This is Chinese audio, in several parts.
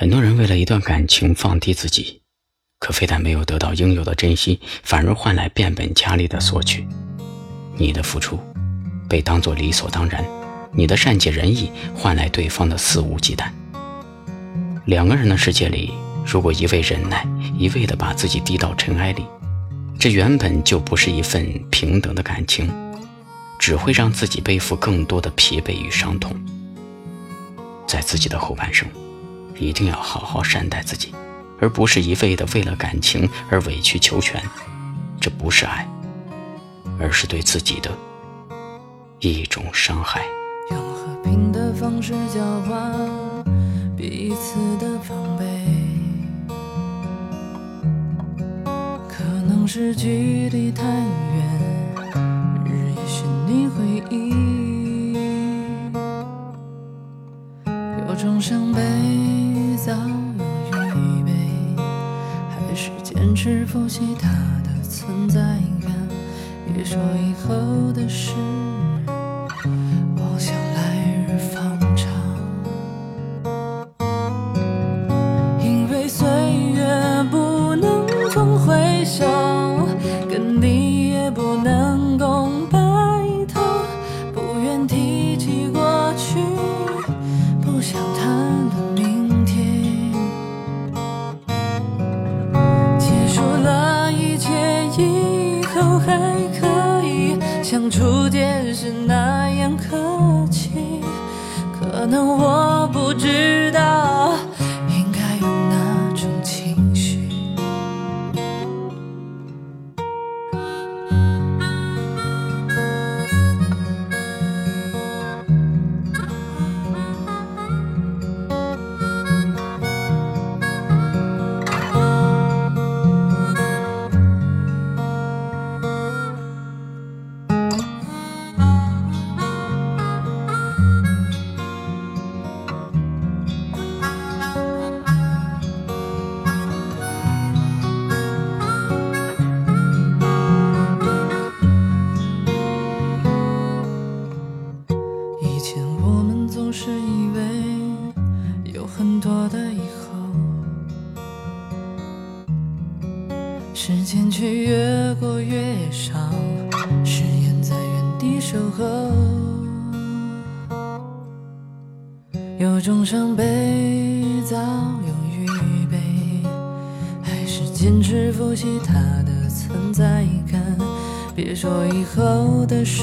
很多人为了一段感情放低自己，可非但没有得到应有的珍惜，反而换来变本加厉的索取。你的付出被当作理所当然，你的善解人意换来对方的肆无忌惮。两个人的世界里，如果一味忍耐，一味的把自己低到尘埃里，这原本就不是一份平等的感情，只会让自己背负更多的疲惫与伤痛。在自己的后半生。一定要好好善待自己，而不是一味的为了感情而委曲求全。这不是爱，而是对自己的一种伤害。用和平的方式交换彼此的防备，可能是距离太远，日夜寻觅回忆，有种伤悲。早有预备，还是坚持复习它的存在感？别说以后的事。还可以像初见时那样客气，可能我不知多的以后时间却越过越少，誓言在原地守候。有种伤悲早有预备，还是坚持复习它的存在感？别说以后的事。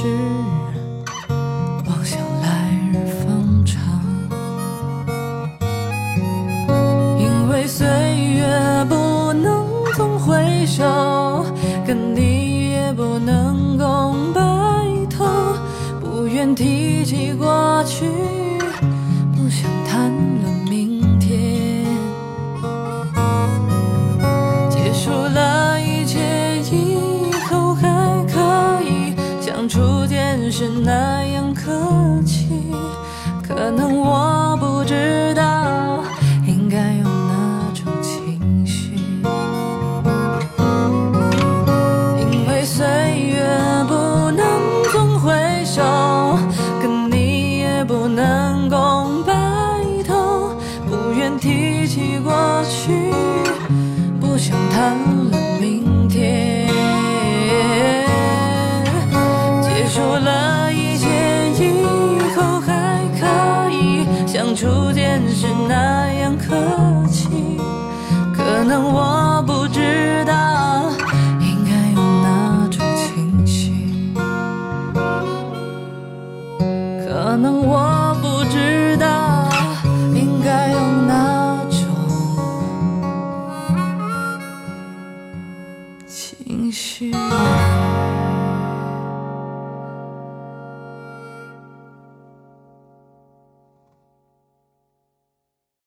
跟你也不能共白头，不愿提起过去，不想谈论明天。结束了一切以后还可以像初见时那样我